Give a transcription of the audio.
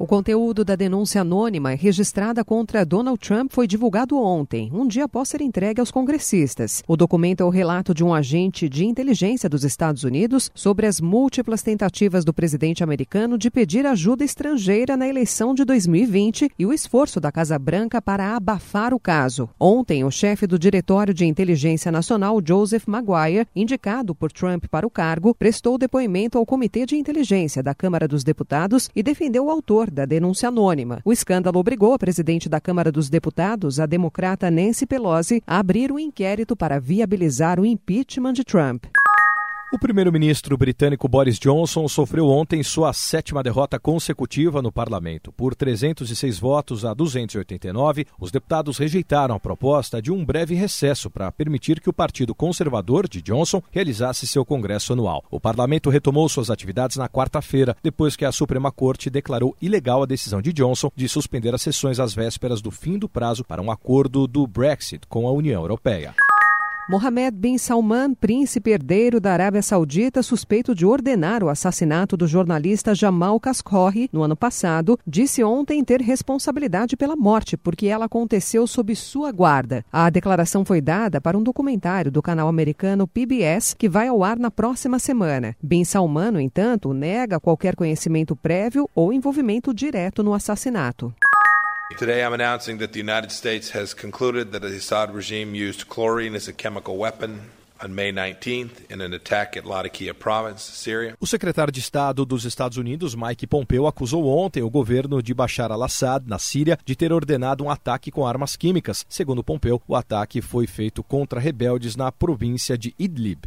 O conteúdo da denúncia anônima registrada contra Donald Trump foi divulgado ontem, um dia após ser entregue aos congressistas. O documento é o relato de um agente de inteligência dos Estados Unidos sobre as múltiplas tentativas do presidente americano de pedir ajuda estrangeira na eleição de 2020 e o esforço da Casa Branca para abafar o caso. Ontem, o chefe do Diretório de Inteligência Nacional, Joseph Maguire, indicado por Trump para o cargo, prestou depoimento ao Comitê de Inteligência da Câmara dos Deputados e defendeu o autor da denúncia anônima. O escândalo obrigou a presidente da Câmara dos Deputados, a democrata Nancy Pelosi, a abrir um inquérito para viabilizar o impeachment de Trump. O primeiro-ministro britânico Boris Johnson sofreu ontem sua sétima derrota consecutiva no parlamento. Por 306 votos a 289, os deputados rejeitaram a proposta de um breve recesso para permitir que o Partido Conservador de Johnson realizasse seu congresso anual. O parlamento retomou suas atividades na quarta-feira, depois que a Suprema Corte declarou ilegal a decisão de Johnson de suspender as sessões às vésperas do fim do prazo para um acordo do Brexit com a União Europeia. Mohammed bin Salman, príncipe herdeiro da Arábia Saudita, suspeito de ordenar o assassinato do jornalista Jamal Khashoggi no ano passado, disse ontem ter responsabilidade pela morte, porque ela aconteceu sob sua guarda. A declaração foi dada para um documentário do canal americano PBS, que vai ao ar na próxima semana. Bin Salman, no entanto, nega qualquer conhecimento prévio ou envolvimento direto no assassinato. Today, I'm announcing that the United States has concluded that the Assad regime used chlorine as a chemical weapon on May 19th in an attack at Latakia province, Syria. O secretário de Estado dos Estados Unidos, Mike Pompeo, acusou ontem o governo de Bashar al-Assad, na Síria, de ter ordenado um ataque com armas químicas. Segundo Pompeo, o ataque foi feito contra rebeldes na província de Idlib.